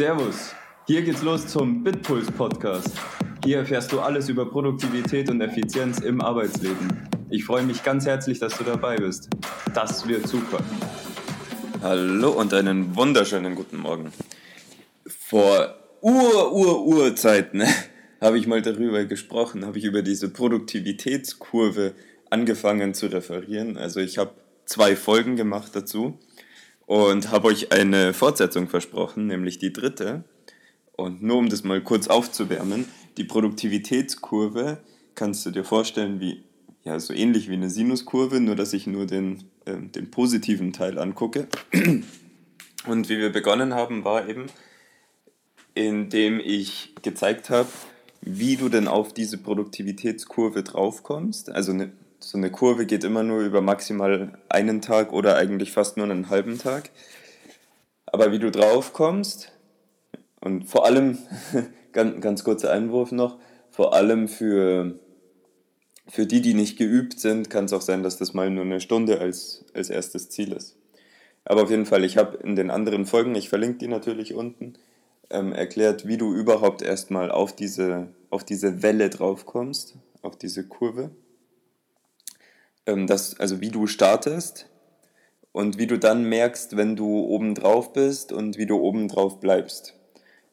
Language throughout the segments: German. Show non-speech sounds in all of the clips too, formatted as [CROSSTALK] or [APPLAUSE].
Servus, hier geht's los zum Bitpuls Podcast. Hier erfährst du alles über Produktivität und Effizienz im Arbeitsleben. Ich freue mich ganz herzlich, dass du dabei bist. Das wird super. Hallo und einen wunderschönen guten Morgen. Vor Ur-Ur-Urzeiten habe ich mal darüber gesprochen, habe ich über diese Produktivitätskurve angefangen zu referieren. Also ich habe zwei Folgen gemacht dazu und habe euch eine Fortsetzung versprochen, nämlich die dritte. Und nur um das mal kurz aufzuwärmen, die Produktivitätskurve kannst du dir vorstellen wie, ja, so ähnlich wie eine Sinuskurve, nur dass ich nur den, äh, den positiven Teil angucke. Und wie wir begonnen haben, war eben, indem ich gezeigt habe, wie du denn auf diese Produktivitätskurve draufkommst. Also eine so eine Kurve geht immer nur über maximal einen Tag oder eigentlich fast nur einen halben Tag. Aber wie du drauf kommst, und vor allem, [LAUGHS] ganz, ganz kurzer Einwurf noch, vor allem für, für die, die nicht geübt sind, kann es auch sein, dass das mal nur eine Stunde als, als erstes Ziel ist. Aber auf jeden Fall, ich habe in den anderen Folgen, ich verlinke die natürlich unten, ähm, erklärt, wie du überhaupt erstmal auf diese, auf diese Welle drauf kommst, auf diese Kurve ähm, das, also wie du startest und wie du dann merkst, wenn du oben drauf bist und wie du oben drauf bleibst.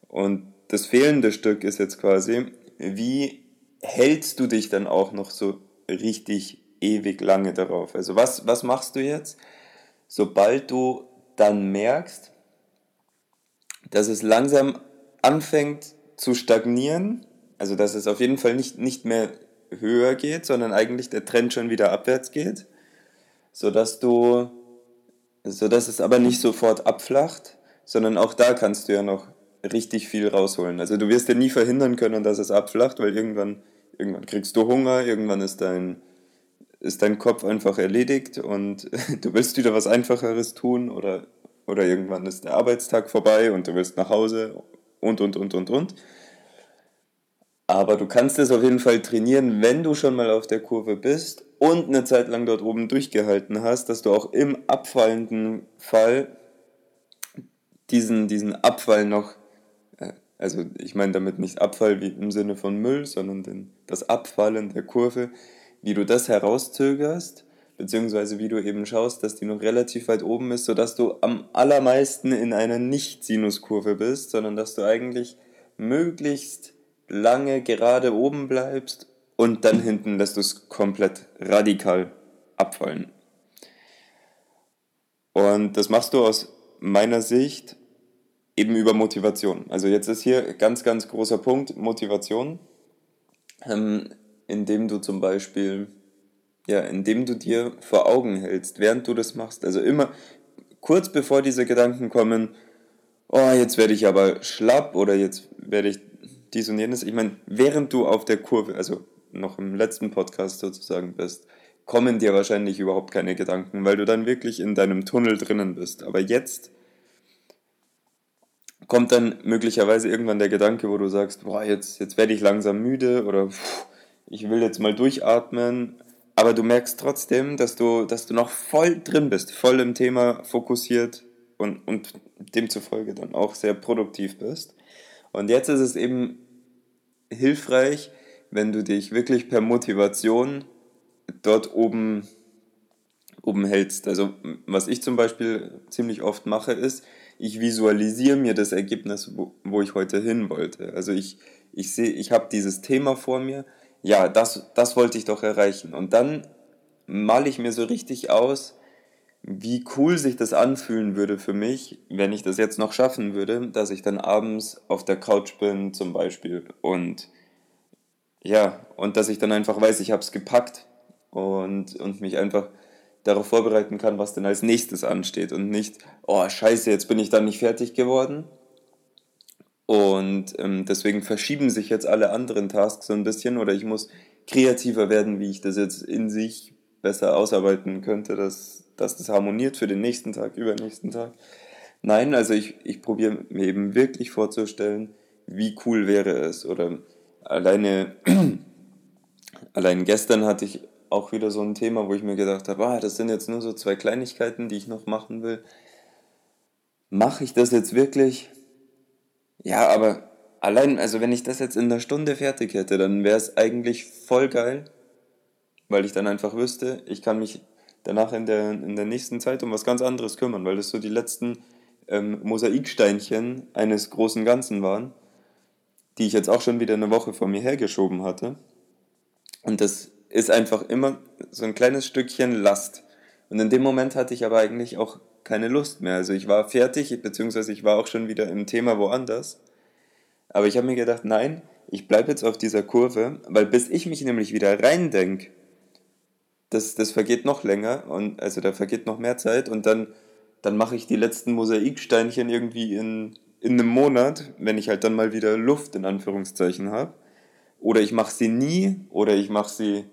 Und das fehlende Stück ist jetzt quasi, wie hältst du dich dann auch noch so richtig ewig lange darauf? Also was, was machst du jetzt, sobald du dann merkst, dass es langsam anfängt zu stagnieren, also dass es auf jeden Fall nicht, nicht mehr höher geht, sondern eigentlich der Trend schon wieder abwärts geht, sodass du, sodass es aber nicht sofort abflacht, sondern auch da kannst du ja noch richtig viel rausholen. Also du wirst ja nie verhindern können, dass es abflacht, weil irgendwann, irgendwann kriegst du Hunger, irgendwann ist dein, ist dein Kopf einfach erledigt und [LAUGHS] du willst wieder was Einfacheres tun oder, oder irgendwann ist der Arbeitstag vorbei und du willst nach Hause und, und, und, und, und. Aber du kannst es auf jeden Fall trainieren, wenn du schon mal auf der Kurve bist und eine Zeit lang dort oben durchgehalten hast, dass du auch im abfallenden Fall diesen, diesen Abfall noch, äh, also ich meine damit nicht Abfall wie im Sinne von Müll, sondern den, das Abfallen der Kurve, wie du das herauszögerst, beziehungsweise wie du eben schaust, dass die noch relativ weit oben ist, sodass du am allermeisten in einer Nicht-Sinuskurve bist, sondern dass du eigentlich möglichst lange gerade oben bleibst und dann hinten lässt du es komplett radikal abfallen. Und das machst du aus meiner Sicht eben über Motivation. Also jetzt ist hier ganz, ganz großer Punkt Motivation, ähm, indem du zum Beispiel, ja, indem du dir vor Augen hältst, während du das machst, also immer kurz bevor diese Gedanken kommen, oh, jetzt werde ich aber schlapp oder jetzt werde ich dies und jenes. Ich meine, während du auf der Kurve, also noch im letzten Podcast sozusagen bist, kommen dir wahrscheinlich überhaupt keine Gedanken, weil du dann wirklich in deinem Tunnel drinnen bist. Aber jetzt kommt dann möglicherweise irgendwann der Gedanke, wo du sagst, boah, jetzt, jetzt werde ich langsam müde oder pff, ich will jetzt mal durchatmen. Aber du merkst trotzdem, dass du, dass du noch voll drin bist, voll im Thema fokussiert und, und demzufolge dann auch sehr produktiv bist. Und jetzt ist es eben hilfreich, wenn du dich wirklich per Motivation dort oben, oben hältst. Also was ich zum Beispiel ziemlich oft mache, ist, ich visualisiere mir das Ergebnis, wo, wo ich heute hin wollte. Also ich, ich sehe, ich habe dieses Thema vor mir, ja, das, das wollte ich doch erreichen. Und dann male ich mir so richtig aus, wie cool sich das anfühlen würde für mich, wenn ich das jetzt noch schaffen würde, dass ich dann abends auf der Couch bin zum Beispiel und ja, und dass ich dann einfach weiß, ich habe es gepackt und, und mich einfach darauf vorbereiten kann, was denn als nächstes ansteht und nicht, oh scheiße, jetzt bin ich dann nicht fertig geworden. Und ähm, deswegen verschieben sich jetzt alle anderen Tasks so ein bisschen oder ich muss kreativer werden, wie ich das jetzt in sich besser ausarbeiten könnte, dass, dass das harmoniert für den nächsten Tag, übernächsten Tag. Nein, also ich, ich probiere mir eben wirklich vorzustellen, wie cool wäre es. Oder alleine, [CLEARS THROAT] allein gestern hatte ich auch wieder so ein Thema, wo ich mir gedacht habe, ah, das sind jetzt nur so zwei Kleinigkeiten, die ich noch machen will. Mache ich das jetzt wirklich? Ja, aber allein, also wenn ich das jetzt in einer Stunde fertig hätte, dann wäre es eigentlich voll geil, weil ich dann einfach wüsste, ich kann mich danach in der, in der nächsten Zeit um was ganz anderes kümmern, weil das so die letzten ähm, Mosaiksteinchen eines großen Ganzen waren, die ich jetzt auch schon wieder eine Woche vor mir hergeschoben hatte. Und das ist einfach immer so ein kleines Stückchen Last. Und in dem Moment hatte ich aber eigentlich auch keine Lust mehr. Also ich war fertig, beziehungsweise ich war auch schon wieder im Thema woanders. Aber ich habe mir gedacht, nein, ich bleibe jetzt auf dieser Kurve, weil bis ich mich nämlich wieder reindenke, das, das vergeht noch länger und also da vergeht noch mehr Zeit und dann, dann mache ich die letzten Mosaiksteinchen irgendwie in, in einem Monat, wenn ich halt dann mal wieder Luft in Anführungszeichen habe. Oder ich mache sie nie oder ich mache sie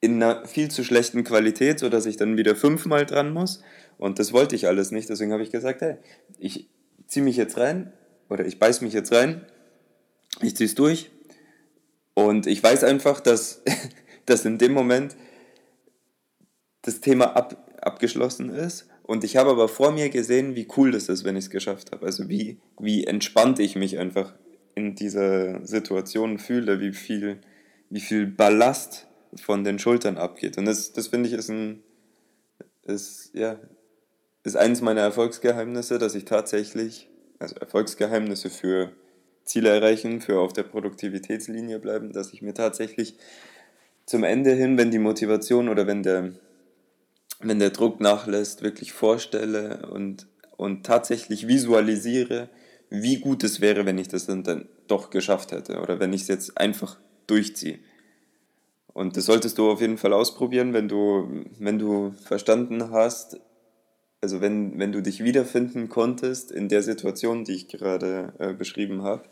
in einer viel zu schlechten Qualität, sodass ich dann wieder fünfmal dran muss. Und das wollte ich alles nicht. Deswegen habe ich gesagt, hey, ich ziehe mich jetzt rein oder ich beiß mich jetzt rein, ich ziehe es durch. Und ich weiß einfach, dass, [LAUGHS] dass in dem Moment das Thema ab, abgeschlossen ist. Und ich habe aber vor mir gesehen, wie cool das ist, wenn ich es geschafft habe. Also wie, wie entspannt ich mich einfach in dieser Situation fühle, wie viel, wie viel Ballast von den Schultern abgeht. Und das, das finde ich ist ein, ist, ja, ist eines meiner Erfolgsgeheimnisse, dass ich tatsächlich, also Erfolgsgeheimnisse für Ziele erreichen, für auf der Produktivitätslinie bleiben, dass ich mir tatsächlich zum Ende hin, wenn die Motivation oder wenn der, wenn der Druck nachlässt, wirklich vorstelle und, und tatsächlich visualisiere, wie gut es wäre, wenn ich das dann, doch geschafft hätte oder wenn ich es jetzt einfach durchziehe. Und das solltest du auf jeden Fall ausprobieren, wenn du, wenn du verstanden hast, also wenn, wenn du dich wiederfinden konntest in der Situation, die ich gerade äh, beschrieben habe,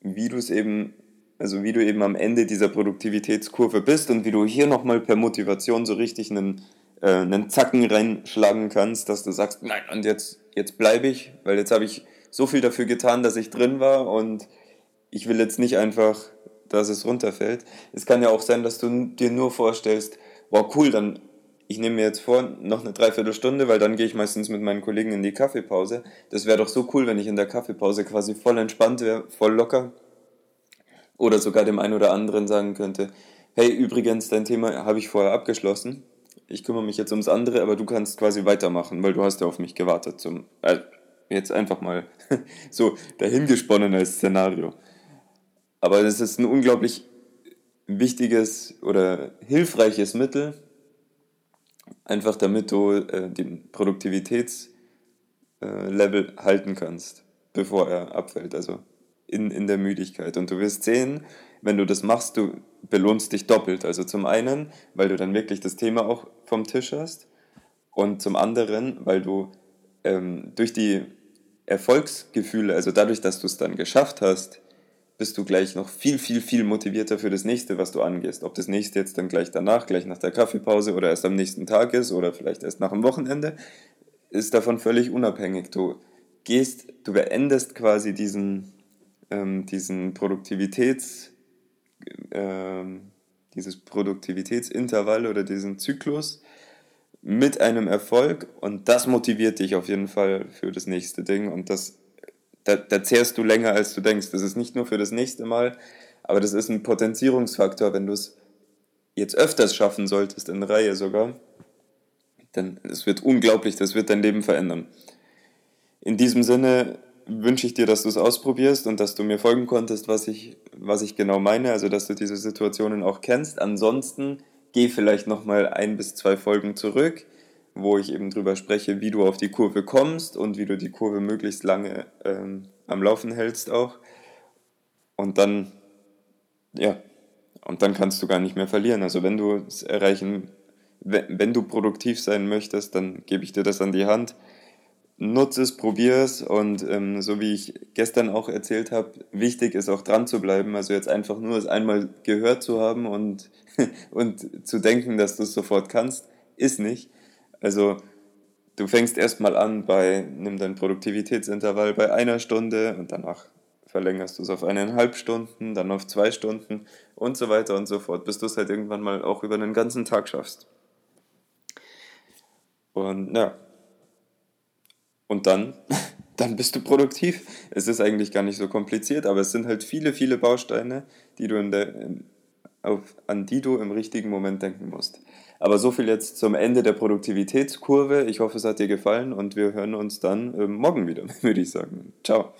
wie du es eben, also wie du eben am Ende dieser Produktivitätskurve bist und wie du hier nochmal per Motivation so richtig einen, äh, einen Zacken reinschlagen kannst, dass du sagst, nein, und jetzt, jetzt bleibe ich, weil jetzt habe ich so viel dafür getan, dass ich drin war und ich will jetzt nicht einfach dass es runterfällt. Es kann ja auch sein, dass du dir nur vorstellst, wow, cool, dann ich nehme mir jetzt vor, noch eine Dreiviertelstunde, weil dann gehe ich meistens mit meinen Kollegen in die Kaffeepause. Das wäre doch so cool, wenn ich in der Kaffeepause quasi voll entspannt wäre, voll locker. Oder sogar dem einen oder anderen sagen könnte, hey, übrigens, dein Thema habe ich vorher abgeschlossen. Ich kümmere mich jetzt ums andere, aber du kannst quasi weitermachen, weil du hast ja auf mich gewartet. Zum, äh, jetzt einfach mal [LAUGHS] so dahingesponnenes Szenario. Aber es ist ein unglaublich wichtiges oder hilfreiches Mittel, einfach damit du äh, den Produktivitätslevel äh, halten kannst, bevor er abfällt, also in, in der Müdigkeit. Und du wirst sehen, wenn du das machst, du belohnst dich doppelt. Also zum einen, weil du dann wirklich das Thema auch vom Tisch hast und zum anderen, weil du ähm, durch die Erfolgsgefühle, also dadurch, dass du es dann geschafft hast, bist du gleich noch viel, viel, viel motivierter für das nächste, was du angehst. Ob das nächste jetzt dann gleich danach, gleich nach der Kaffeepause oder erst am nächsten Tag ist oder vielleicht erst nach dem Wochenende, ist davon völlig unabhängig. Du gehst, du beendest quasi diesen, ähm, diesen Produktivitäts, ähm, dieses Produktivitätsintervall oder diesen Zyklus mit einem Erfolg und das motiviert dich auf jeden Fall für das nächste Ding und das da, da zehrst du länger, als du denkst. Das ist nicht nur für das nächste Mal, aber das ist ein Potenzierungsfaktor, wenn du es jetzt öfters schaffen solltest, in Reihe sogar, dann es wird unglaublich, das wird dein Leben verändern. In diesem Sinne wünsche ich dir, dass du es ausprobierst und dass du mir folgen konntest, was ich, was ich genau meine, also dass du diese Situationen auch kennst. Ansonsten geh vielleicht nochmal ein bis zwei Folgen zurück wo ich eben drüber spreche, wie du auf die Kurve kommst und wie du die Kurve möglichst lange ähm, am Laufen hältst auch. Und dann, ja, und dann kannst du gar nicht mehr verlieren. Also wenn du es erreichen, wenn, wenn du produktiv sein möchtest, dann gebe ich dir das an die Hand. Nutze es, probier es und ähm, so wie ich gestern auch erzählt habe, wichtig ist auch dran zu bleiben. Also jetzt einfach nur es einmal gehört zu haben und, [LAUGHS] und zu denken, dass du es sofort kannst, ist nicht also du fängst erstmal an bei, nimm dein Produktivitätsintervall bei einer Stunde und danach verlängerst du es auf eineinhalb Stunden, dann auf zwei Stunden und so weiter und so fort, bis du es halt irgendwann mal auch über einen ganzen Tag schaffst. Und ja. Und dann [LAUGHS] dann bist du produktiv. Es ist eigentlich gar nicht so kompliziert, aber es sind halt viele, viele Bausteine, die du in der, auf, an die du im richtigen Moment denken musst. Aber so viel jetzt zum Ende der Produktivitätskurve. Ich hoffe, es hat dir gefallen und wir hören uns dann äh, morgen wieder, [LAUGHS] würde ich sagen. Ciao.